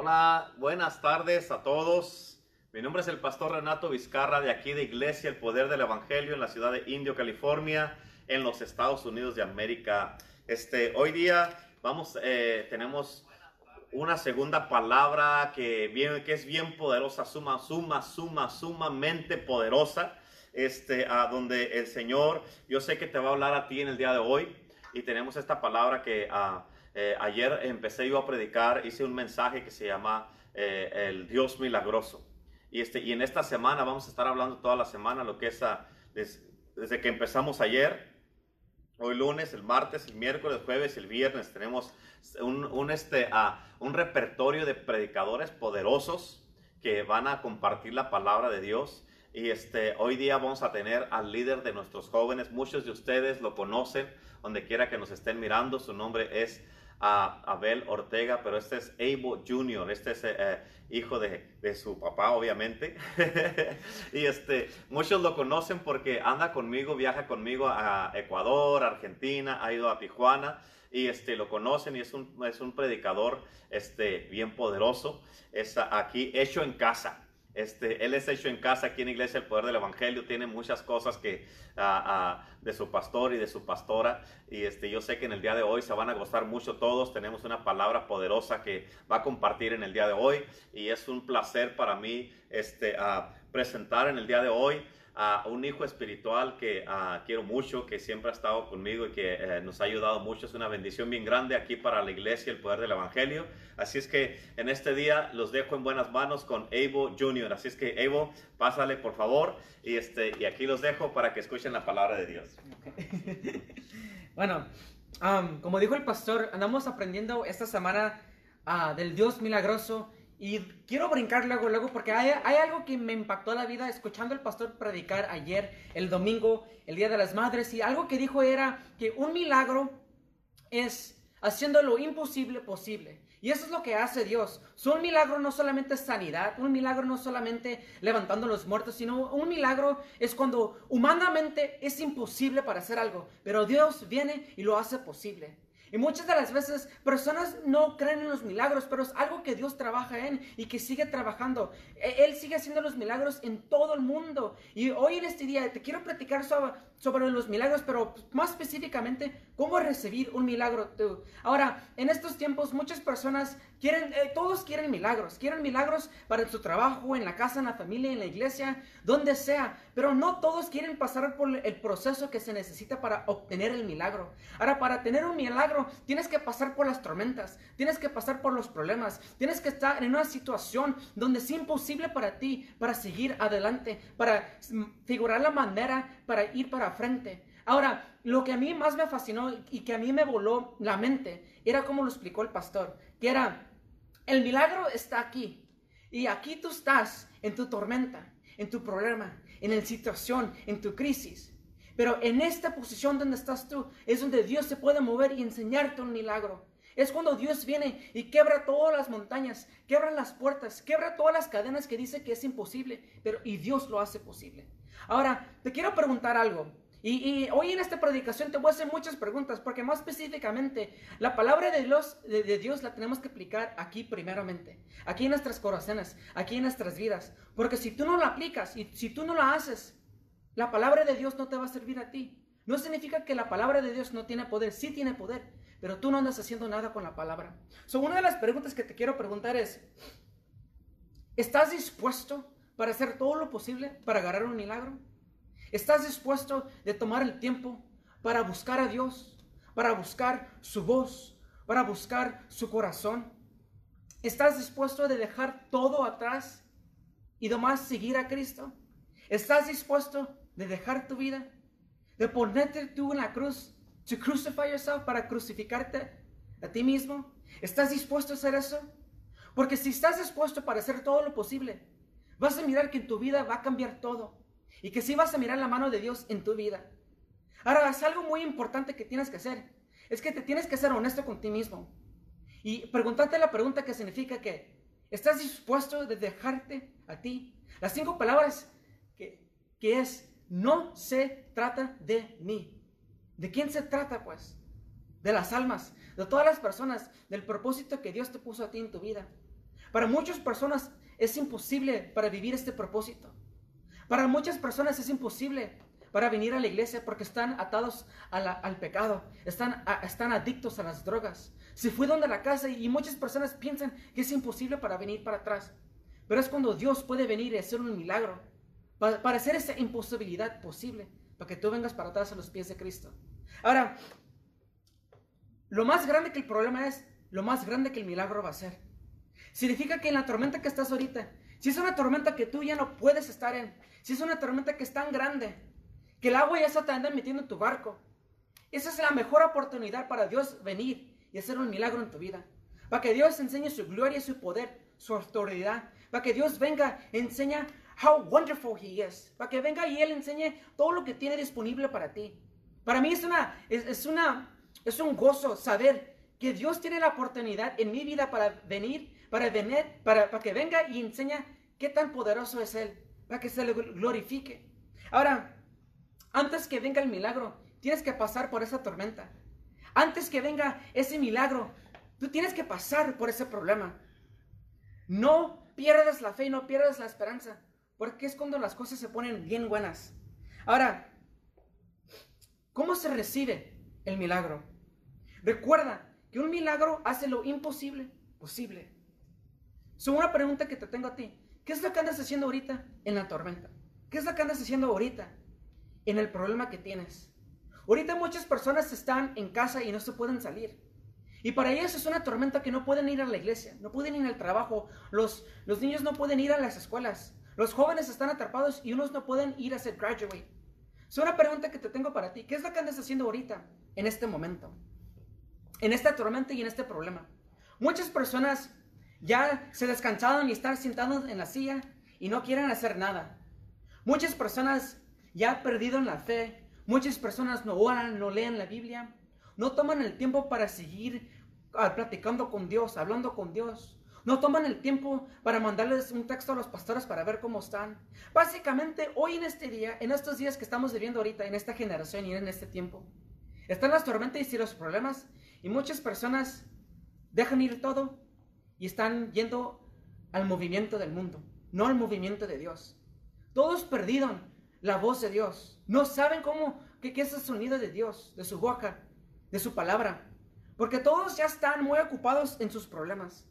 Hola, buenas tardes a todos. Mi nombre es el pastor Renato Vizcarra de aquí de Iglesia El Poder del Evangelio en la ciudad de Indio, California, en los Estados Unidos de América. Este, hoy día vamos, eh, tenemos una segunda palabra que, bien, que es bien poderosa, suma, suma, suma, sumamente poderosa, este, a donde el Señor, yo sé que te va a hablar a ti en el día de hoy y tenemos esta palabra que ah, eh, ayer empecé yo a predicar, hice un mensaje que se llama eh, el Dios milagroso. Y, este, y en esta semana vamos a estar hablando toda la semana lo que es desde que empezamos ayer, hoy lunes, el martes, el miércoles, el jueves el viernes tenemos un, un, este, uh, un repertorio de predicadores poderosos que van a compartir la palabra de Dios. Y este, hoy día vamos a tener al líder de nuestros jóvenes. Muchos de ustedes lo conocen, donde quiera que nos estén mirando. Su nombre es a Abel Ortega, pero este es Abel Jr., este es eh, hijo de, de, su papá, obviamente. y este, muchos lo conocen porque anda conmigo, viaja conmigo a Ecuador, Argentina, ha ido a Tijuana y este, lo conocen y es un, es un predicador este, bien poderoso. Es aquí hecho en casa. Este, él es hecho en casa aquí en Iglesia El Poder del Evangelio, tiene muchas cosas que, de su pastor y de su pastora. Y este, yo sé que en el día de hoy se van a gozar mucho todos. Tenemos una palabra poderosa que va a compartir en el día de hoy. Y es un placer para mí este, uh, presentar en el día de hoy a un hijo espiritual que uh, quiero mucho, que siempre ha estado conmigo y que uh, nos ha ayudado mucho. Es una bendición bien grande aquí para la iglesia, el poder del evangelio. Así es que en este día los dejo en buenas manos con Evo Jr. Así es que Evo, pásale por favor y, este, y aquí los dejo para que escuchen la palabra de Dios. Bueno, como dijo el pastor, andamos aprendiendo esta semana uh, del Dios milagroso y quiero brincar luego, luego, porque hay, algo que me impactó la vida escuchando al pastor predicar ayer, el domingo, el Día de las Madres, y algo que dijo era que un milagro es haciendo lo imposible posible. Y eso es lo que hace Dios. Un milagro no solamente es sanidad, un milagro no solamente levantando los muertos, sino un milagro es cuando humanamente es imposible para hacer algo, pero Dios viene y lo hace posible. Y muchas de las veces personas no creen en los milagros, pero es algo que Dios trabaja en y que sigue trabajando. E, Él sigue haciendo los milagros en todo el mundo. Y hoy en este día te quiero platicar sobre, sobre los milagros, pero más específicamente, cómo recibir un milagro tú. Ahora, en estos tiempos muchas personas quieren, eh, todos quieren milagros. Quieren milagros para su trabajo, en la casa, en la familia, en la iglesia, donde sea. Pero no todos quieren pasar por el proceso que se necesita para obtener el milagro. Ahora, para tener un milagro, tienes que pasar por las tormentas, tienes que pasar por los problemas, tienes que estar en una situación donde es imposible para ti, para seguir adelante, para figurar la manera para ir para frente. Ahora, lo que a mí más me fascinó y que a mí me voló la mente era como lo explicó el pastor, que era, el milagro está aquí y aquí tú estás en tu tormenta, en tu problema, en la situación, en tu crisis. Pero en esta posición donde estás tú es donde Dios se puede mover y enseñarte un milagro. Es cuando Dios viene y quebra todas las montañas, quebra las puertas, quebra todas las cadenas que dice que es imposible, pero y Dios lo hace posible. Ahora, te quiero preguntar algo. Y, hoy en esta predicación te voy a hacer muchas preguntas, porque más específicamente, la palabra de Dios, de Dios la tenemos que aplicar aquí primeramente, aquí en nuestras corazones, aquí en nuestras vidas. Porque si tú no la aplicas y si tú no la haces, la palabra de Dios no te va a servir a ti. No significa que la palabra de Dios no tiene poder, sí tiene poder, pero tú no andas haciendo nada con la palabra. So, una de las preguntas que te quiero preguntar es, ¿estás dispuesto para hacer todo lo posible para agarrar un milagro? ¿Estás dispuesto de tomar el tiempo para buscar a Dios, para buscar su voz, para buscar su corazón? ¿Estás dispuesto de dejar todo atrás y nomás seguir a Cristo? ¿Estás dispuesto de dejar tu vida? ¿De ponerte tú en la cruz? ¿To crucify yourself para crucificarte a ti mismo? ¿Estás dispuesto a hacer eso? Porque si estás dispuesto para hacer todo lo posible, vas a mirar que en tu vida va a cambiar todo. Y que sí vas a mirar la mano de Dios en tu vida. Ahora, es algo muy importante que tienes que hacer. Es que te tienes que ser honesto con ti mismo. Y preguntarte la pregunta que significa que estás dispuesto de dejarte a ti. Las cinco palabras que, que es, no se trata de mí. ¿De quién se trata pues? De las almas, de todas las personas, del propósito que Dios te puso a ti en tu vida. Para muchas personas es imposible para vivir este propósito. Para muchas personas es imposible para venir a la iglesia porque están atados al pecado, están, están adictos a las drogas. Se fueron de la casa y muchas personas piensan que es imposible para venir para atrás. Pero es cuando Dios puede venir y hacer un milagro para, para hacer esa imposibilidad posible, para que tú vengas para atrás a los pies de Cristo. Ahora, lo más grande que el problema es, lo más grande que el milagro va a ser. Significa que en la tormenta que estás ahorita, si es una tormenta que tú ya no puedes estar en, si es una tormenta que es tan grande, que el agua ya se te anda metiendo en tu barco, esa es la mejor oportunidad para Dios venir y hacer un milagro en tu vida. Para que Dios enseñe su gloria su poder, su autoridad. Para que Dios venga y enseñe how wonderful He is. Para que venga y Él enseñe todo lo que tiene disponible para ti. Para mí es, una, es, una, es un gozo saber que Dios tiene la oportunidad en mi vida para venir, para venir, para, para que venga y enseñe qué tan poderoso es Él, para que se le glorifique. Ahora, antes que venga el milagro, tienes que pasar por esa tormenta. Antes que venga ese milagro, tú tienes que pasar por ese problema. No pierdas la fe y no pierdas la esperanza, porque es cuando las cosas se ponen bien buenas. Ahora, ¿cómo se recibe el milagro? Recuerda que un milagro hace lo imposible posible. Es una pregunta que te tengo a ti. ¿Qué es lo que andas haciendo ahorita en la tormenta? ¿Qué es lo que andas haciendo ahorita en el problema que tienes? Ahorita muchas personas están en casa y no se pueden salir. Y para ellos es una tormenta que no pueden ir a la iglesia, no pueden ir al trabajo, los, los niños no pueden ir a las escuelas, los jóvenes están atrapados y unos no pueden ir a hacer graduate. Es una pregunta que te tengo para ti. ¿Qué es lo que andas haciendo ahorita, en este momento? En esta tormenta y en este problema. Muchas personas ya se descansaron y están sentados en la silla y no quieren hacer nada. Muchas personas ya perdido la fe. Muchas personas no oran, no leen la Biblia no toman el tiempo para seguir ah, platicando con Dios, hablando con Dios. No toman el tiempo para mandarles un texto a los pastores para ver cómo están. Básicamente, hoy en este día, en estos días que estamos viviendo ahorita, en esta generación y en este tiempo, están las tormentas y los problemas y muchas personas dejan ir todo y están yendo al movimiento del mundo, no al movimiento de Dios. Todos perdieron la voz de Dios. No saben cómo, qué, es el sonido de Dios, de su boca de su palabra, porque todos ya están muy ocupados en sus problemas.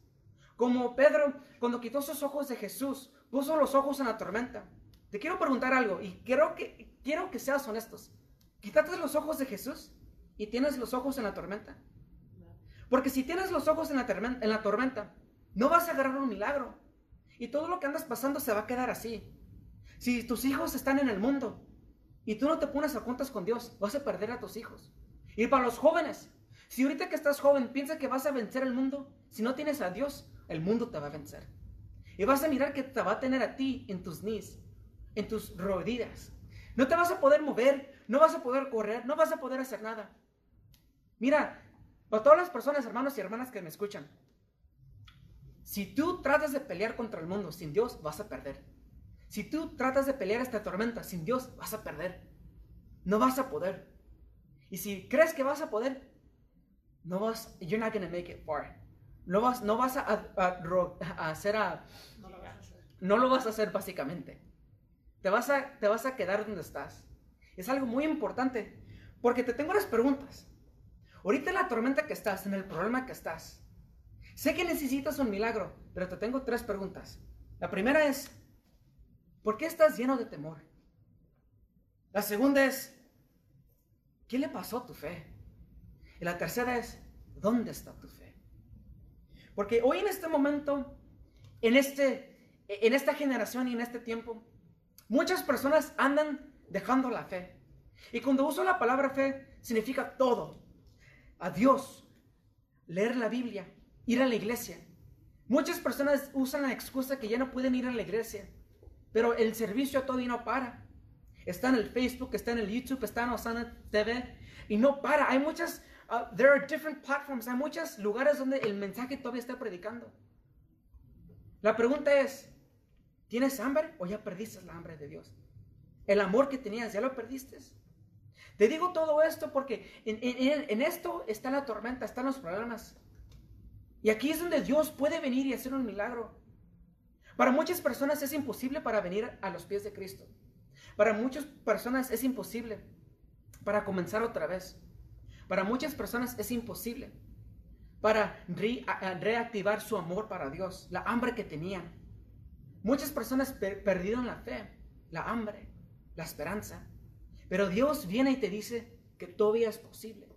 Como Pedro, cuando quitó sus ojos de Jesús, puso los ojos en la tormenta. Te quiero preguntar algo y quiero que, quiero que seas honestos. Quítate los ojos de Jesús y tienes los ojos en la tormenta. Porque si tienes los ojos en la, en la tormenta, no vas a agarrar un milagro. Y todo lo que andas pasando se va a quedar así. Si tus hijos están en el mundo y tú no te pones a cuentas con Dios, vas a perder a tus hijos. Y para los jóvenes, si ahorita que estás joven piensas que vas a vencer el mundo, si no tienes a Dios, el mundo te va a vencer. Y vas a mirar que te va a tener a ti en tus knees, en tus rodillas. No te vas a poder mover, no vas a poder correr, no vas a poder hacer nada. Mira, para todas las personas, hermanos y hermanas que me escuchan, si tú tratas de pelear contra el mundo sin Dios, vas a perder. Si tú tratas de pelear esta tormenta sin Dios, vas a perder. No vas a poder. Y si crees que vas a poder, no vas, you're not gonna make it far. No vas, no vas a, hacer a, no lo vas a hacer básicamente. Te vas a, te vas a quedar donde estás. Es algo muy importante porque te tengo unas preguntas. Ahorita en la tormenta que estás, en el problema que estás, sé que necesitas un milagro, pero te tengo tres preguntas. La primera es, ¿por qué estás lleno de temor? La segunda es, ¿Qué le pasó a tu fe? Y la tercera es, ¿dónde está tu fe? Porque hoy en este momento, en, este, en esta generación y en este tiempo, muchas personas andan dejando la fe. Y cuando uso la palabra fe, significa todo. A Dios, leer la Biblia, ir a la iglesia. Muchas personas usan la excusa que ya no pueden ir a la iglesia, pero el servicio todavía no para está en el Facebook, está en el YouTube, está en Osana TV y no para. Hay muchas, uh, there are different platforms, hay muchos lugares donde el mensaje todavía está predicando. La pregunta es, ¿tienes hambre o ya perdiste la hambre de Dios? El amor que tenías, ¿ya lo perdiste? Te digo todo esto porque en, esto está la tormenta, están los problemas. Y aquí es donde Dios puede venir y hacer un milagro. Para muchas personas es imposible para venir a los pies de Cristo. Para muchas personas es imposible para comenzar otra vez. Para muchas personas es imposible para reactivar su amor para Dios, la hambre que tenían. Muchas personas perdieron la fe, la hambre, la esperanza. Pero Dios viene y te dice que todavía es posible.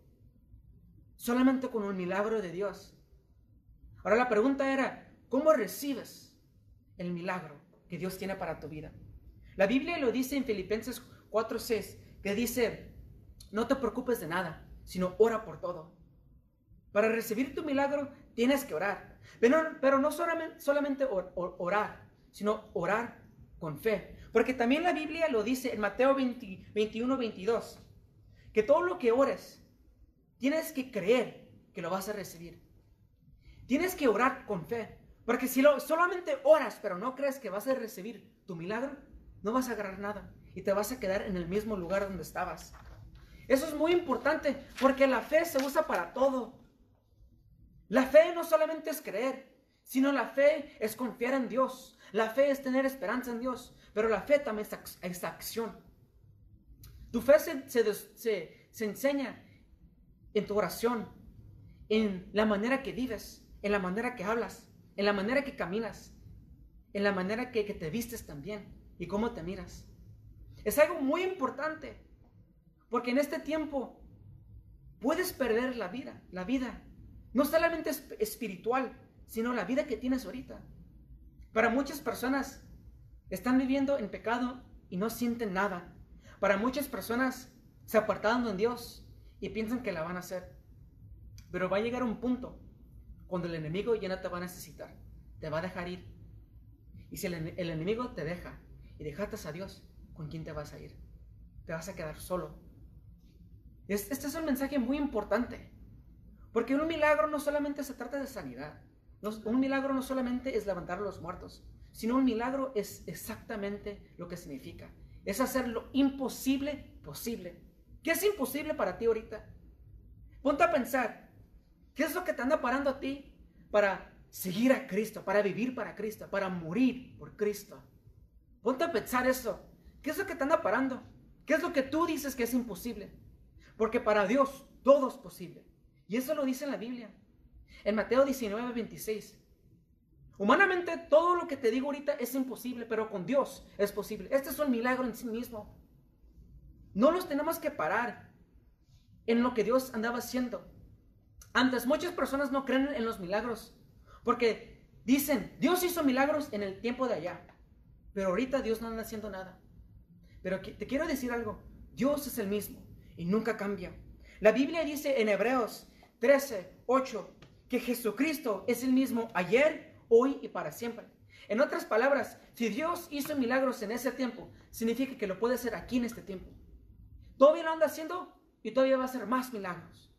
Solamente con un milagro de Dios. Ahora la pregunta era, ¿cómo recibes el milagro que Dios tiene para tu vida? La Biblia lo dice en Filipenses 4:6, que dice, no te preocupes de nada, sino ora por todo. Para recibir tu milagro tienes que orar. Pero, no solamente, solamente orar, sino orar con fe. Porque también la Biblia lo dice en Mateo 21, 22, que todo lo que ores, tienes que creer que lo vas a recibir. Tienes que orar con fe. Porque si lo, solamente oras, pero no crees que vas a recibir tu milagro, no vas a agarrar nada. Y te vas a quedar en el mismo lugar donde estabas. Eso es muy importante porque la fe se usa para todo. La fe no solamente es creer, sino la fe es confiar en Dios. La fe es tener esperanza en Dios, pero la fe también es, acción. Tu fe se, se, enseña en tu oración, en la manera que vives, en la manera que hablas, en la manera que caminas, en la manera que, que te vistes también y cómo te miras. Es algo muy importante, porque en este tiempo puedes perder la vida, la vida no solamente espiritual, sino la vida que tienes ahorita. Para muchas personas están viviendo en pecado y no sienten nada. Para muchas personas se apartaron de Dios y piensan que la van a hacer. Pero va a llegar un punto cuando el enemigo ya no te va a necesitar. Te va a dejar ir. Y si el, enemigo te deja y dejaste a Dios, ¿con quién te vas a ir? Te vas a quedar solo. Este es un mensaje muy importante. Porque un milagro no solamente se trata de sanidad. Un milagro no solamente es levantar a los muertos, sino un milagro es exactamente lo que significa. Es hacer lo imposible posible. ¿Qué es imposible para ti ahorita? Ponte a pensar, ¿qué es lo que te anda parando a ti para seguir a Cristo, para vivir para Cristo, para morir por Cristo? Ponte a pensar eso. ¿Qué es lo que te anda parando? ¿Qué es lo que tú dices que es imposible? Porque para Dios todo es posible. Y eso lo dice en la Biblia. En Mateo 19, 26. Humanamente todo lo que te digo ahorita es imposible, pero con Dios es posible. Este es un milagro en sí mismo. No los tenemos que parar en lo que Dios andaba haciendo. Antes muchas personas no creen en los milagros porque dicen, Dios hizo milagros en el tiempo de allá, pero ahorita Dios no anda haciendo nada. Pero te quiero decir algo, Dios es el mismo y nunca cambia. La Biblia dice en Hebreos 13, 8, que Jesucristo es el mismo ayer, hoy y para siempre. En otras palabras, si Dios hizo milagros en ese tiempo, significa que lo puede hacer aquí en este tiempo. Todavía lo anda haciendo y todavía va a hacer más milagros.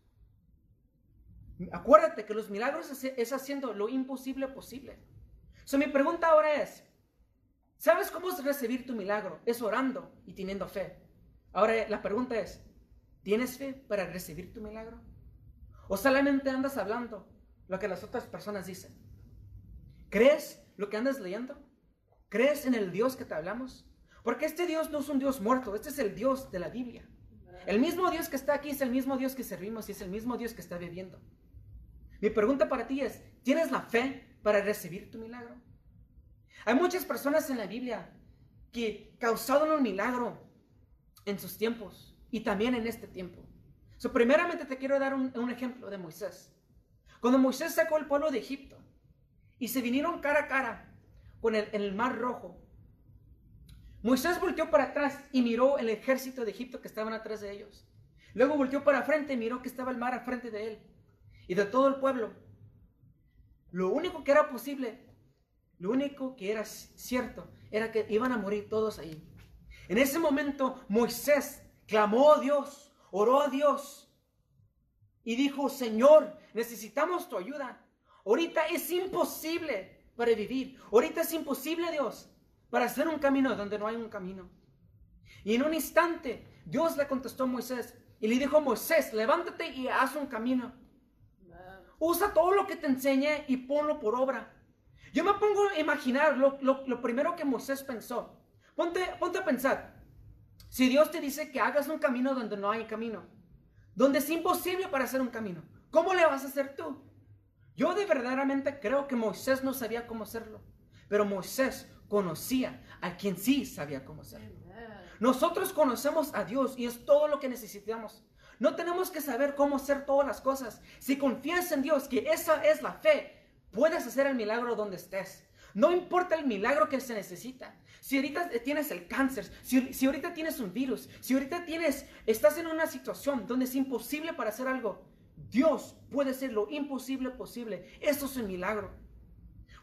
Acuérdate que los milagros es haciendo lo imposible posible. So, mi pregunta ahora es, ¿sabes cómo es recibir tu milagro? Es orando y teniendo fe. Ahora la pregunta es, ¿tienes fe para recibir tu milagro? ¿O solamente andas hablando lo que las otras personas dicen? ¿Crees lo que andas leyendo? ¿Crees en el Dios que te hablamos? Porque este Dios no es un Dios muerto, este es el Dios de la Biblia. El mismo Dios que está aquí es el mismo Dios que servimos y es el mismo Dios que está viviendo. Mi pregunta para ti es, ¿tienes la fe para recibir tu milagro? Hay muchas personas en la Biblia que causaron un milagro en sus tiempos y también en este tiempo primeramente te quiero dar un, ejemplo de Moisés. Cuando Moisés sacó el pueblo de Egipto y se vinieron cara a cara con el, en el mar rojo, Moisés volteó para atrás y miró el ejército de Egipto que estaban atrás de ellos. Luego volteó para frente y miró que estaba el mar a frente de él y de todo el pueblo. Lo único que era posible, lo único que era cierto, era que iban a morir todos ahí. En ese momento Moisés clamó a Dios oró a Dios y dijo, Señor, necesitamos tu ayuda. Ahorita es imposible para vivir. Ahorita es imposible, Dios, para hacer un camino donde no hay un camino. Y en un instante, Dios le contestó a Moisés y le dijo, Moisés, levántate y haz un camino. Usa todo lo que te enseñe y ponlo por obra. Yo me pongo a imaginar lo, lo, primero que Moisés pensó. Ponte, ponte a pensar. Si Dios te dice que hagas un camino donde no hay camino, donde es imposible para hacer un camino, ¿cómo le vas a hacer tú? Yo de verdaderamente creo que Moisés no sabía cómo hacerlo, pero Moisés conocía a quien sí sabía cómo hacerlo. Nosotros conocemos a Dios y es todo lo que necesitamos. No tenemos que saber cómo hacer todas las cosas. Si confías en Dios, que esa es la fe, puedes hacer el milagro donde estés. No importa el milagro que se necesita. Si ahorita tienes el cáncer, si, si, ahorita tienes un virus, si ahorita tienes, estás en una situación donde es imposible para hacer algo, Dios puede hacer lo imposible posible. Eso es un milagro.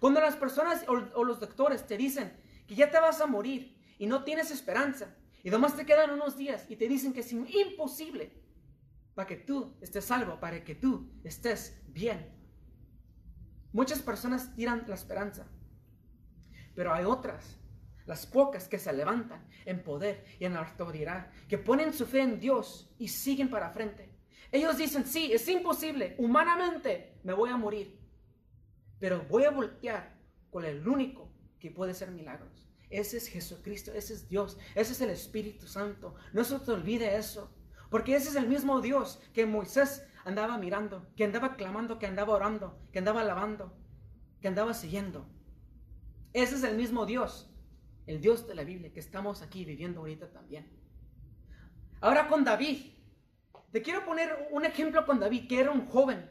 Cuando las personas o, los doctores te dicen que ya te vas a morir y no tienes esperanza, y además te quedan unos días y te dicen que es imposible para que tú estés salvo, para que tú estés bien. Muchas personas tiran la esperanza, pero hay otras, las pocas que se levantan en poder y en autoridad, que ponen su fe en Dios y siguen para frente. Ellos dicen, sí, es imposible, humanamente me voy a morir, pero voy a voltear con el único que puede hacer milagros. Ese es Jesucristo, ese es Dios, ese es el Espíritu Santo. No se te olvide eso, porque ese es el mismo Dios que Moisés andaba mirando, que andaba clamando, que andaba orando, que andaba alabando, que andaba siguiendo. Ese es el mismo Dios, el Dios de la Biblia que estamos aquí viviendo ahorita también. Ahora con David, te quiero poner un ejemplo con David, que era un joven,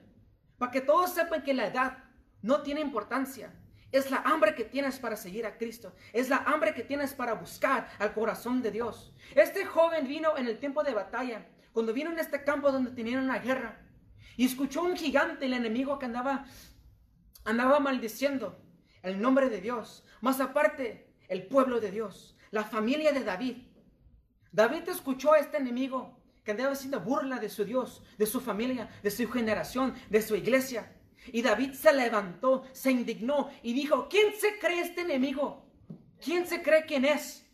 para que todos sepan que la edad no tiene importancia. Es la hambre que tienes para seguir a Cristo. Es la hambre que tienes para buscar al corazón de Dios. Este joven vino en el tiempo de batalla, cuando vino en este campo donde tenían una guerra, y escuchó un gigante, el enemigo que andaba, andaba maldiciendo el nombre de Dios. Más aparte, el pueblo de Dios, la familia de David. David escuchó a este enemigo que andaba haciendo burla de su Dios, de su familia, de su generación, de su iglesia. Y David se levantó, se indignó y dijo, ¿quién se cree este enemigo? ¿Quién se cree quién es?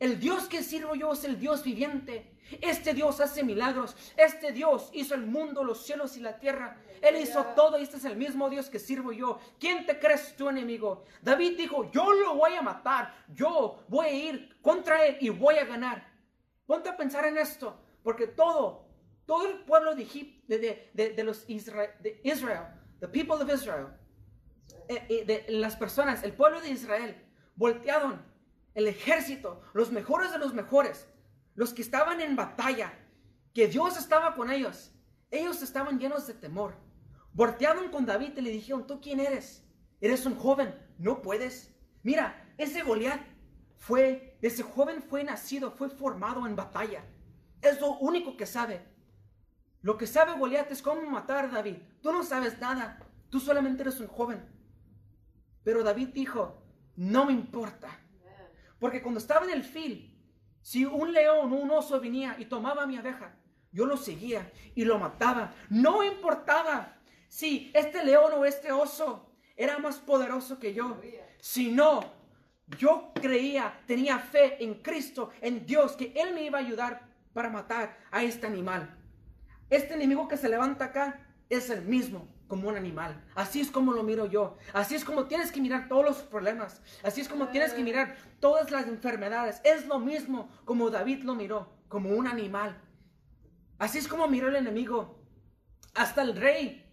El Dios que sirvo yo es el Dios viviente. Este Dios hace milagros. Este Dios hizo el mundo, los cielos y la tierra. Él hizo todo y este es el mismo Dios que sirvo yo. ¿Quién te crees tu enemigo? David dijo, yo lo voy a matar. Yo voy a ir contra él y voy a ganar. Ponte a pensar en esto, porque todo, todo el pueblo de, de, de, de Israel the people of Israel, eh, eh, de las personas, el pueblo de Israel, voltearon el ejército, los mejores de los mejores, los que estaban en batalla, que Dios estaba con ellos. Ellos estaban llenos de temor. Voltearon con David y le dijeron, ¿tú quién eres? Eres un joven, no puedes. Mira, ese Goliat fue, ese joven fue nacido, fue formado en batalla. Es lo único que sabe. Lo que sabe Goliat es cómo matar a David. Tú no sabes nada. Tú solamente eres un joven. Pero David dijo, no me importa. Porque cuando estaba en el fil, si un león o un oso venía y tomaba mi abeja, yo lo seguía y lo mataba. No importaba si este león o este oso era más poderoso que yo. Si no, yo creía, tenía fe en Cristo, en Dios, que Él me iba a ayudar para matar a este animal. Este enemigo que se levanta acá es el mismo como un animal. Así es como lo miro yo. Así es como tienes que mirar todos los problemas. Así es como tienes que mirar todas las enfermedades. Es lo mismo como David lo miró, como un animal. Así es como miró el enemigo. Hasta el rey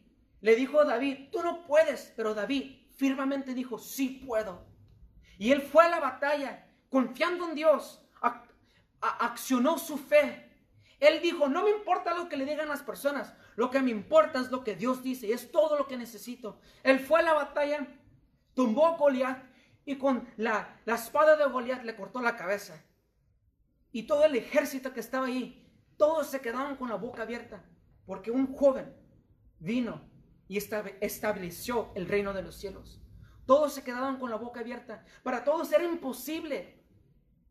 le dijo a David, tú no puedes, pero David firmemente dijo, sí puedo. Y él fue a la batalla confiando en Dios, accionó su fe él dijo, no me importa lo que le digan las personas, lo que me importa es lo que Dios dice y es todo lo que necesito. Él fue a la batalla, tumbó a Goliat y con la, la espada de Goliat le cortó la cabeza. Y todo el ejército que estaba ahí, todos se quedaron con la boca abierta, porque un joven vino y estableció el reino de los cielos. Todos se quedaron con la boca abierta. Para todos era imposible.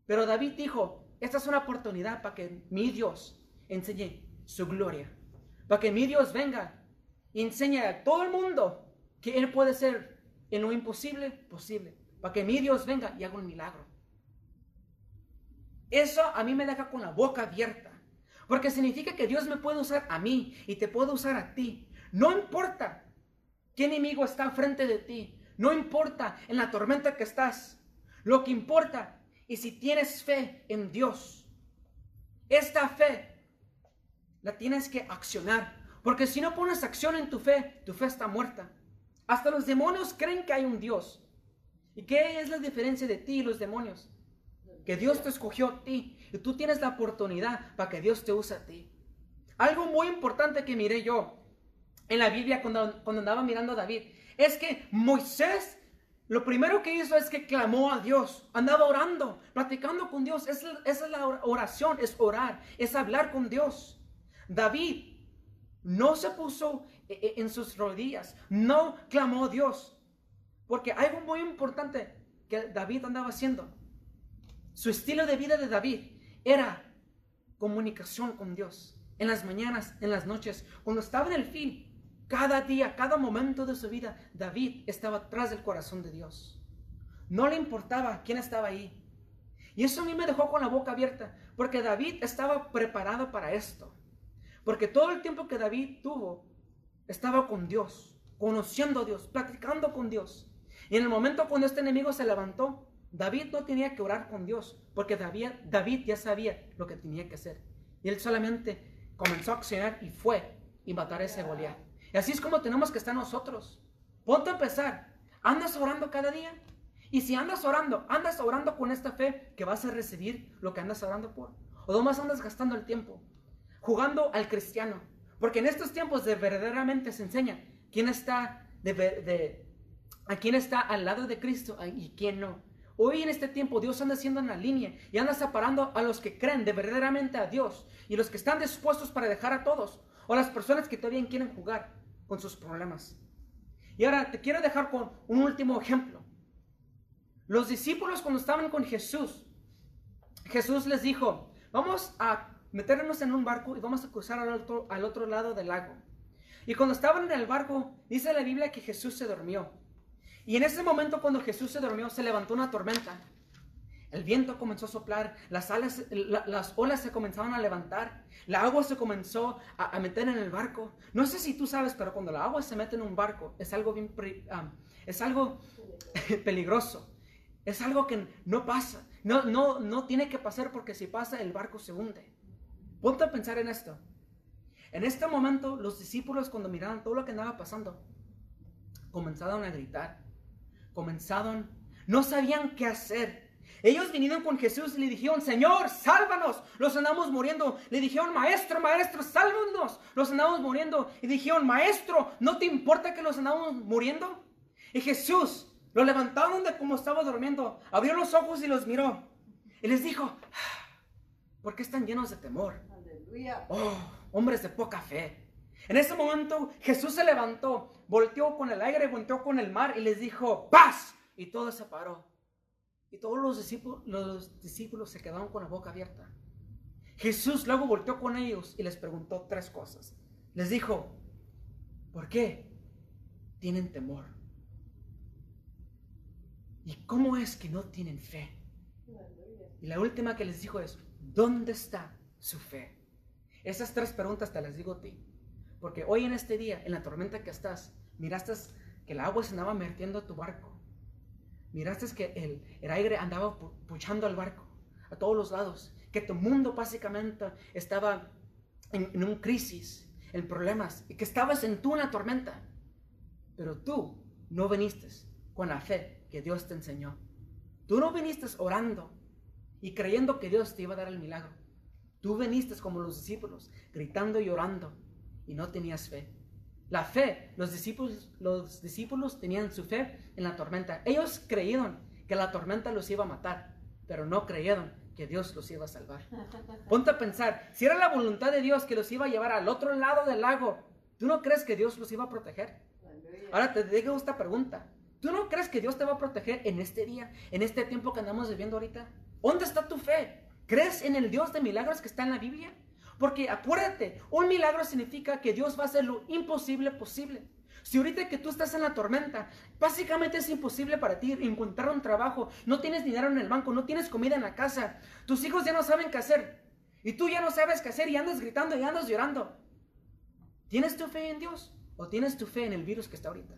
Pero David dijo, esta es una oportunidad para que mi Dios enseñe su gloria. Para que mi Dios venga y enseñe a todo el mundo que Él puede ser en lo imposible posible. Para que mi Dios venga y haga un milagro. Eso a mí me deja con la boca abierta. Porque significa que Dios me puede usar a mí y te puede usar a ti. No importa qué enemigo está frente de ti. No importa en la tormenta que estás. Lo que importa es si tienes fe en Dios. Esta fe la tienes que accionar. Porque si no pones acción en tu fe, tu fe está muerta. Hasta los demonios creen que hay un Dios. ¿Y qué es la diferencia de ti y los demonios? Que Dios te escogió a ti y tú tienes la oportunidad para que Dios te use a ti. Algo muy importante que miré yo en la Biblia cuando, cuando andaba mirando a David es que Moisés lo primero que hizo es que clamó a Dios, andaba orando, platicando con Dios. Esa, esa es la oración, es orar, es hablar con Dios. David no se puso e, e, en sus rodillas, no clamó a Dios. Porque algo muy importante que David andaba haciendo, su estilo de vida de David era comunicación con Dios. En las mañanas, en las noches, cuando estaba en el fin, cada día, cada momento de su vida, David estaba atrás del corazón de Dios. No le importaba quién estaba ahí. Y eso a mí me dejó con la boca abierta, porque David estaba preparado para esto. Porque todo el tiempo que David tuvo, estaba con Dios, conociendo a Dios, platicando con Dios. Y en el momento cuando este enemigo se levantó, David no tenía que orar con Dios, porque David, David ya sabía lo que tenía que hacer. Y él solamente comenzó a accionar y fue y matar a ese Goliat. Y así es como tenemos que estar nosotros. Ponte a empezar. ¿Andas orando cada día? Y si andas orando, andas orando con esta fe que vas a recibir lo que andas orando por. O nomás andas gastando el tiempo jugando al cristiano. Porque en estos tiempos de verdaderamente se enseña quién está de, a quién está al lado de Cristo y quién no. Hoy en este tiempo Dios anda haciendo una línea y anda separando a los que creen de verdaderamente a Dios y los que están dispuestos para dejar a todos o las personas que todavía quieren jugar con sus problemas. Y ahora te quiero dejar con un último ejemplo. Los discípulos cuando estaban con Jesús, Jesús les dijo, vamos a meternos en un barco y vamos a cruzar al otro, al otro lado del lago. Y cuando estaban en el barco, dice la Biblia que Jesús se durmió. Y en ese momento cuando Jesús se durmió, se levantó una tormenta. El viento comenzó a soplar, las, olas se comenzaron a levantar, la agua se comenzó a, meter en el barco. No sé si tú sabes, pero cuando la agua se mete en un barco es algo bien, ah, es algo peligroso. Es algo que no pasa. No, no, no tiene que pasar porque si pasa el barco se hunde. Ponte a pensar en esto. En este momento, los discípulos, cuando miraron todo lo que andaba pasando, comenzaron a gritar. Comenzaron, no sabían qué hacer. Ellos vinieron con Jesús y le dijeron, Señor, sálvanos, los andamos muriendo. Le dijeron, Maestro, Maestro, sálvanos, los andamos muriendo. Y dijeron, Maestro, ¿no te importa que los andamos muriendo? Y Jesús lo levantaron de como estaba durmiendo, abrió los ojos y los miró. Y les dijo, ah, ¿por qué están llenos de temor? Oh, hombres de poca fe. En ese momento Jesús se levantó, volteó con el aire, volteó con el mar y les dijo, paz. Y todo se paró. Y todos los discípulos, los discípulos se quedaron con la boca abierta. Jesús luego volteó con ellos y les preguntó tres cosas. Les dijo, ¿por qué tienen temor? ¿Y cómo es que no tienen fe? Y la última que les dijo es, ¿dónde está su fe? Esas tres preguntas te las digo a ti. Porque hoy en este día, en la tormenta que estás, miraste que el agua se andaba metiendo a tu barco. Miraste que el, el aire andaba puchando al barco a todos los lados. Que tu mundo básicamente estaba en, en un crisis, en problemas. Y que estabas en tú una tormenta. Pero tú no viniste con la fe que Dios te enseñó. Tú no viniste orando y creyendo que Dios te iba a dar el milagro. Tú viniste como los discípulos, gritando y llorando, y no tenías fe. La fe, los discípulos, los discípulos tenían su fe en la tormenta. Ellos creyeron que la tormenta los iba a matar, pero no creyeron que Dios los iba a salvar. Ponte a pensar, si era la voluntad de Dios que los iba a llevar al otro lado del lago, ¿tú no crees que Dios los iba a proteger? Ahora te digo esta pregunta. ¿Tú no crees que Dios te va a proteger en este día, en este tiempo que andamos viviendo ahorita? ¿Dónde está tu fe? ¿Crees en el Dios de milagros que está en la Biblia? Porque acuérdate, un milagro significa que Dios va a hacer lo imposible posible. Si ahorita que tú estás en la tormenta, básicamente es imposible para ti encontrar un trabajo, no tienes dinero en el banco, no tienes comida en la casa, tus hijos ya no saben qué hacer y tú ya no sabes qué hacer y andas gritando y andas llorando. ¿Tienes tu fe en Dios o tienes tu fe en el virus que está ahorita?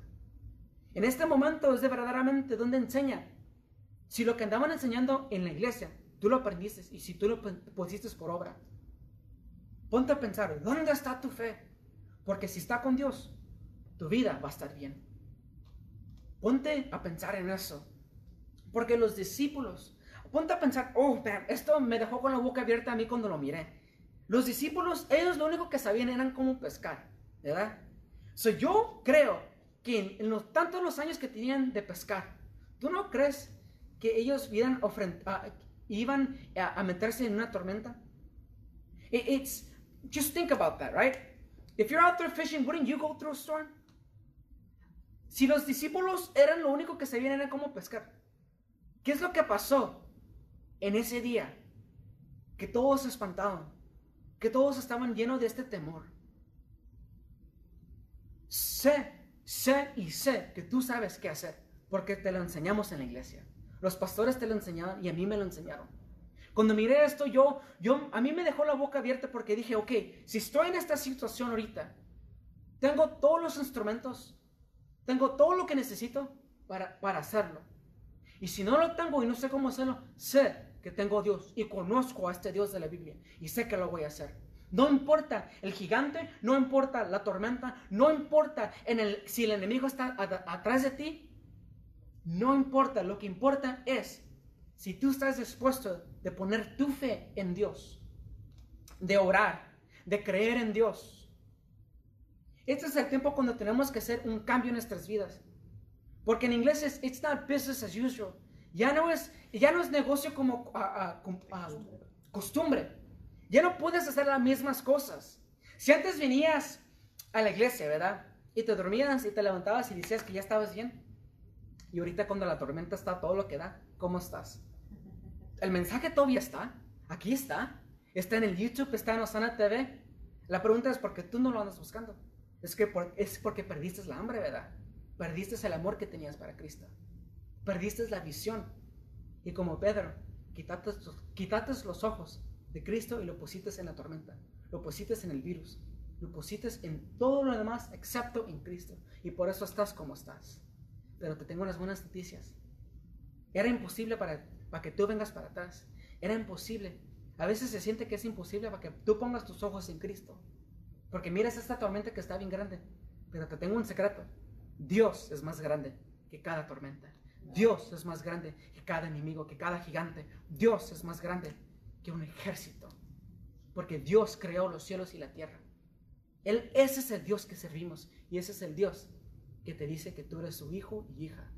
En este momento es de verdaderamente donde enseña. Si lo que andaban enseñando en la iglesia, tú lo aprendiste y si tú lo pusiste por obra, ponte a pensar, ¿dónde está tu fe? Porque si está con Dios, tu vida va a estar bien. Ponte a pensar en eso. Porque los discípulos, ponte a pensar, oh, esto me dejó con la boca abierta a mí cuando lo miré. Los discípulos, ellos lo único que sabían eran cómo pescar, ¿verdad? So, yo creo que en, los tantos los años que tenían de pescar, ¿tú no crees que ellos iban, a, iban a, meterse en una tormenta? Just think about that, right? If you're out there fishing, wouldn't you go through a storm? Si los discípulos eran lo único que sabían era cómo pescar, ¿qué es lo que pasó en ese día? Que todos se espantaban, que todos estaban llenos de este temor. Sé, sé y sé que tú sabes qué hacer, porque te lo enseñamos en la iglesia. Los pastores te lo enseñaron y a mí me lo enseñaron. Cuando miré esto, yo, yo, a mí me dejó la boca abierta porque dije, ok, si estoy en esta situación ahorita, tengo todos los instrumentos, tengo todo lo que necesito para, para hacerlo. Y si no lo tengo y no sé cómo hacerlo, sé que tengo a Dios y conozco a este Dios de la Biblia y sé que lo voy a hacer. No importa el gigante, no importa la tormenta, no importa en el, si el enemigo está atrás de ti, no importa, lo que importa es si tú estás dispuesto de poner tu fe en Dios, de orar, de creer en Dios. Este es el tiempo cuando tenemos que hacer un cambio en nuestras vidas. Porque en inglés es it's not business as usual. Ya no es, ya no es negocio como costumbre. Ya no puedes hacer las mismas cosas. Si antes venías a la iglesia, ¿verdad? Y te dormías y te levantabas y decías que ya estabas bien. Y ahorita cuando la tormenta está todo lo que da, ¿cómo estás? El mensaje todavía está. Aquí está. Está en el YouTube, está en Osana TV. La pregunta es por qué tú no lo andas buscando. Es que es porque perdiste la hambre, ¿verdad? Perdiste el amor que tenías para Cristo. Perdiste la visión. Y como Pedro, quitaste, quitaste los ojos de Cristo y lo pusiste en la tormenta, lo pusiste en el virus, lo pusiste en todo lo demás excepto en Cristo. Y por eso estás como estás. Pero te tengo unas buenas noticias. Era imposible para, para que tú vengas para atrás. Era imposible. A veces se siente que es imposible para que tú pongas tus ojos en Cristo. Porque miras esta tormenta que está bien grande. Pero te tengo un secreto. Dios es más grande que cada tormenta. Dios es más grande que cada enemigo, que cada gigante. Dios es más grande que un ejército. Porque Dios creó los cielos y la tierra. Él, ese es el Dios que servimos. Y ese es el Dios que te dice que tú eres su hijo y hija.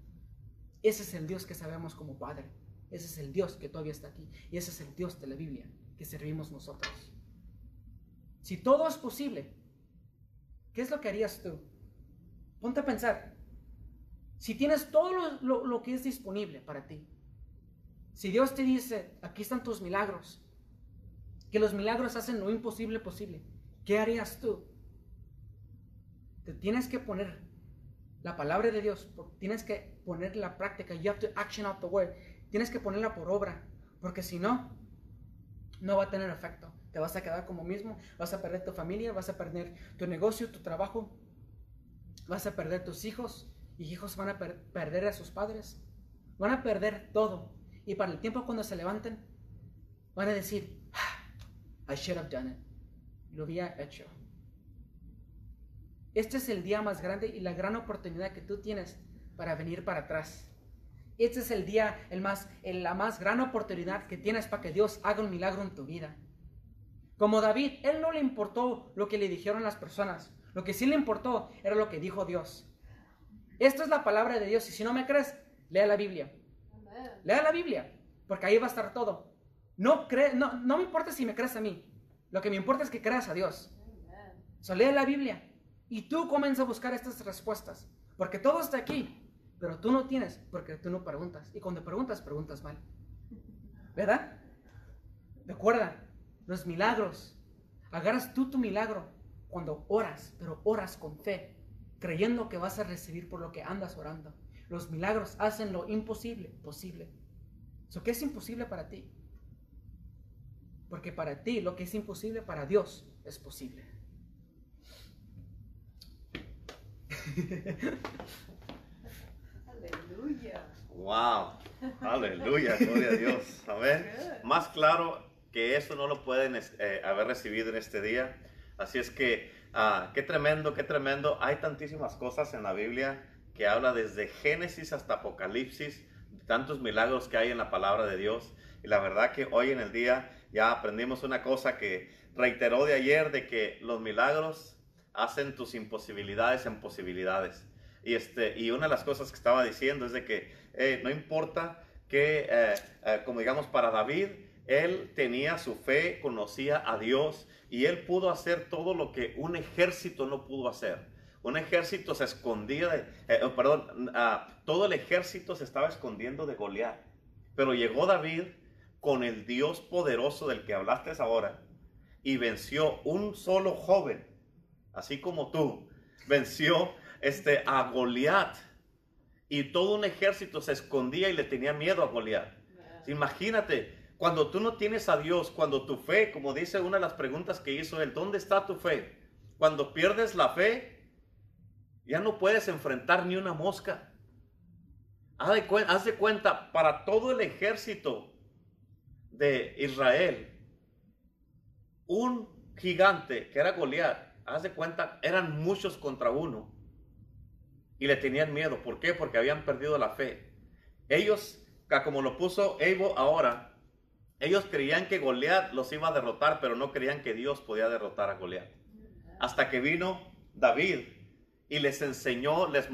Ese es el Dios que sabemos como Padre. Ese es el Dios que todavía está aquí. Y ese es el Dios de la Biblia que servimos nosotros. Si todo es posible, ¿qué es lo que harías tú? Ponte a pensar. Si tienes todo lo, lo que es disponible para ti, si Dios te dice, aquí están tus milagros, que los milagros hacen lo imposible posible, ¿qué harías tú? Te tienes que poner la palabra de Dios, tienes que poner la práctica, you have to action out the word, tienes que ponerla por obra, porque si no, no va a tener efecto. Te vas a quedar como mismo, vas a perder tu familia, vas a perder tu negocio, tu trabajo, vas a perder tus hijos y hijos van a perder a sus padres, van a perder todo y para el tiempo cuando se levanten, van a decir, ah, I should have done it. Lo había hecho. Este es el día más grande y la gran oportunidad que tú tienes para venir para atrás. Este es el día, el más, la más gran oportunidad que tienes para que Dios haga un milagro en tu vida. Como David, él no le importó lo que le dijeron las personas. Lo que sí le importó era lo que dijo Dios. Esta es la palabra de Dios y si no me crees, lea la Biblia. Lea la Biblia, porque ahí va a estar todo. No, no, no me importa si me crees a mí. Lo que me importa es que creas a Dios. So, lee la Biblia y tú comienza a buscar estas respuestas. Porque todo está aquí, pero tú no tienes porque tú no preguntas. Y cuando preguntas, preguntas mal. ¿Verdad? Recuerda, los milagros. Agarras tú tu milagro cuando oras, pero oras con fe, creyendo que vas a recibir por lo que andas orando. Los milagros hacen lo imposible posible. ¿Qué es imposible para ti? Porque para ti lo que es imposible para Dios es posible. Wow. Aleluya, gloria a Dios. Amén. Más claro que eso no lo pueden eh, haber recibido en este día. Así es que, ah, qué tremendo, qué tremendo. Hay tantísimas cosas en la Biblia que habla desde Génesis hasta Apocalipsis, tantos milagros que hay en la palabra de Dios. Y la verdad que hoy en el día ya aprendimos una cosa que reiteró de ayer, de que los milagros hacen tus imposibilidades en posibilidades. Y, este, y una de las cosas que estaba diciendo es de que eh, no importa que, eh, eh, como digamos, para David, él tenía su fe, conocía a Dios y él pudo hacer todo lo que un ejército no pudo hacer. Un ejército se escondía, oh, perdón, ah, todo el ejército se estaba escondiendo de Goliat. Pero llegó David con el Dios poderoso del que hablaste ahora y venció un solo joven, así como tú, venció este, a Goliat. Y todo un ejército se escondía y le tenía miedo a Goliat. Imagínate, cuando tú no tienes a Dios, cuando tu fe, como dice una de las preguntas que hizo él, ¿dónde está tu fe? Cuando pierdes la fe, ya no puedes enfrentar ni una mosca. Haz de, haz de cuenta, para todo el ejército de Israel, un gigante que era Goliat, haz de cuenta, eran muchos contra uno y le tenían miedo. ¿Por qué? Porque habían perdido la fe. Ellos, como lo puso Evo ahora, ellos creían que Goliat los iba a derrotar, pero no creían que Dios podía derrotar a Goliat. Hasta que vino David y les enseñó, les,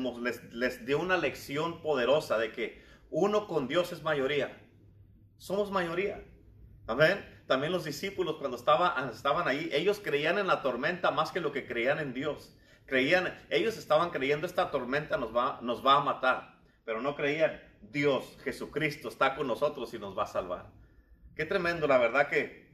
les, dio una lección poderosa de que uno con Dios es mayoría. Somos mayoría. Amén. También los discípulos cuando estaban, estaban ahí, ellos creían en la tormenta más que lo que creían en Dios. Creían, ellos estaban creyendo esta tormenta nos va, nos va a matar, pero no creían Dios, Jesucristo está con nosotros y nos va a salvar. Qué tremendo, la verdad que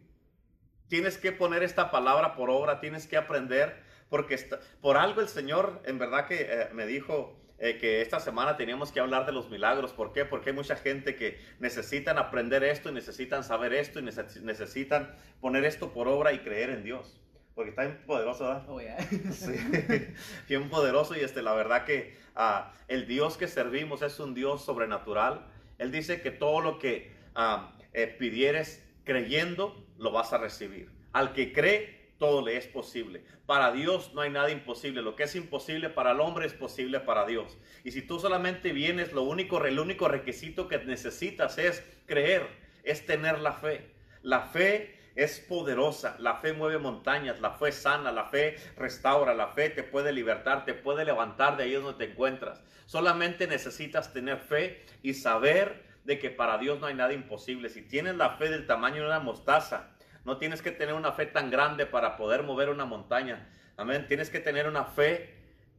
tienes que poner esta palabra por obra, tienes que aprender, porque por algo el Señor en verdad que eh, me dijo eh, que esta semana teníamos que hablar de los milagros. ¿Por qué? Porque hay mucha gente que necesitan aprender esto y necesitan saber esto y necesitan poner esto por obra y creer en Dios porque está bien poderoso, ¿verdad? Oh, sí, bien poderoso y este, la verdad que ah, el Dios que servimos es un Dios sobrenatural. Él dice que todo lo que ah, eh, pidieres creyendo, lo vas a recibir. Al que cree, todo le es posible. Para Dios no hay nada imposible. Lo que es imposible para el hombre es posible para Dios. Y si tú solamente vienes, lo único, el único requisito que necesitas es creer, es tener la fe. La fe es poderosa. La fe mueve montañas, la fe sana, la fe restaura, la fe te puede libertar, te puede levantar de ahí donde te encuentras. Solamente necesitas tener fe y saber de que para Dios no hay nada imposible. Si tienes la fe del tamaño de una mostaza, no tienes que tener una fe tan grande para poder mover una montaña. Amén. Tienes que tener una fe,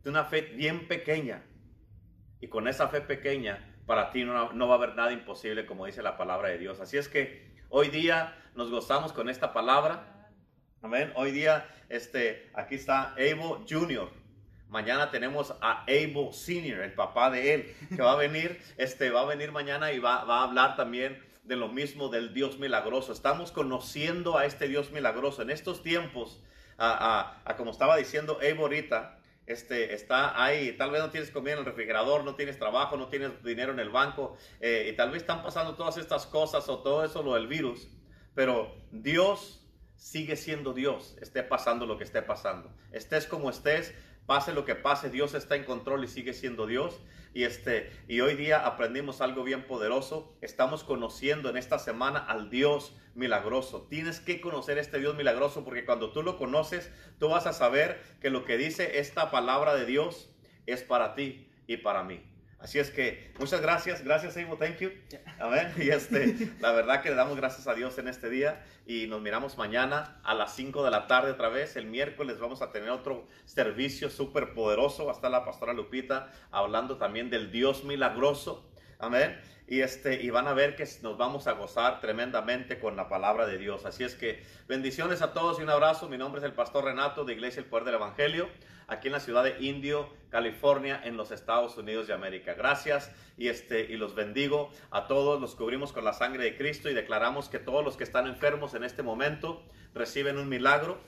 una fe bien pequeña. Y con esa fe pequeña, para ti no, va a haber nada imposible, como dice la palabra de Dios. Así es que hoy día nos gozamos con esta palabra. Amén. Hoy día, este, aquí está Evo Jr. Mañana tenemos a Evo Senior, el papá de él, que va a venir, este, va a venir mañana y va a hablar también de lo mismo del Dios milagroso. Estamos conociendo a este Dios milagroso. En estos tiempos, a, como estaba diciendo Evo ahorita, este, está ahí, tal vez no tienes comida en el refrigerador, no tienes trabajo, no tienes dinero en el banco, eh, y tal vez están pasando todas estas cosas o todo eso, lo del virus. Pero Dios sigue siendo Dios, esté pasando lo que esté pasando. Estés como estés, pase lo que pase, Dios está en control y sigue siendo Dios. Y, este, y hoy día aprendimos algo bien poderoso. Estamos conociendo en esta semana al Dios milagroso. Tienes que conocer este Dios milagroso porque cuando tú lo conoces, tú vas a saber que lo que dice esta palabra de Dios es para ti y para mí. Así es que muchas gracias, gracias Evo, thank you. Amén. Y este, la verdad que le damos gracias a Dios en este día y nos miramos mañana a las 5 de la tarde otra vez. El miércoles vamos a tener otro servicio súper poderoso. Va a estar la pastora Lupita hablando también del Dios milagroso. Amén. Y, este, y van a ver que nos vamos a gozar tremendamente con la palabra de Dios. Así es que bendiciones a todos y un abrazo. Mi nombre es el pastor Renato de Iglesia El Poder del Evangelio aquí en la ciudad de Indio, California, en los Estados Unidos de América. Gracias y, este, y los bendigo a todos, los cubrimos con la sangre de Cristo y declaramos que todos los que están enfermos en este momento reciben un milagro.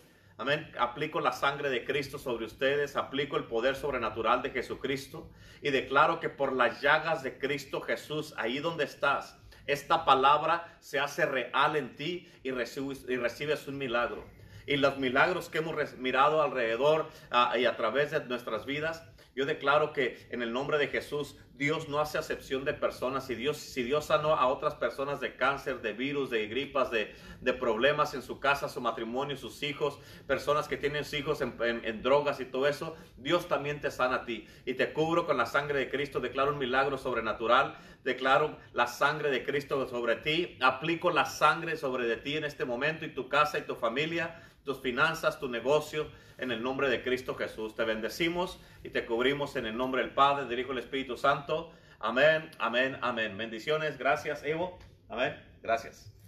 Amén. Aplico la sangre de Cristo sobre ustedes, aplico el poder sobrenatural de Jesucristo y declaro que por las llagas de Cristo Jesús, ahí donde estás, esta palabra se hace real en ti y recibes, un milagro. Y los milagros que hemos mirado alrededor uh, y a través de nuestras vidas, yo declaro que en el nombre de Jesús Dios no hace acepción de personas. Si Dios, si Dios sanó a otras personas de cáncer, de virus, de gripas, de, de problemas en su casa, su matrimonio, sus hijos, personas que tienen hijos en, en, drogas y todo eso, Dios también te sana a ti. Y te cubro con la sangre de Cristo. Declaro un milagro sobrenatural. Declaro la sangre de Cristo sobre ti. Aplico la sangre sobre de ti en este momento y tu casa y tu familia tus finanzas, tu negocio, en el nombre de Cristo Jesús. Te bendecimos y te cubrimos en el nombre del Padre, del Hijo y del Espíritu Santo. Amén, amén, amén. Bendiciones. Gracias, Evo. Amén. Gracias.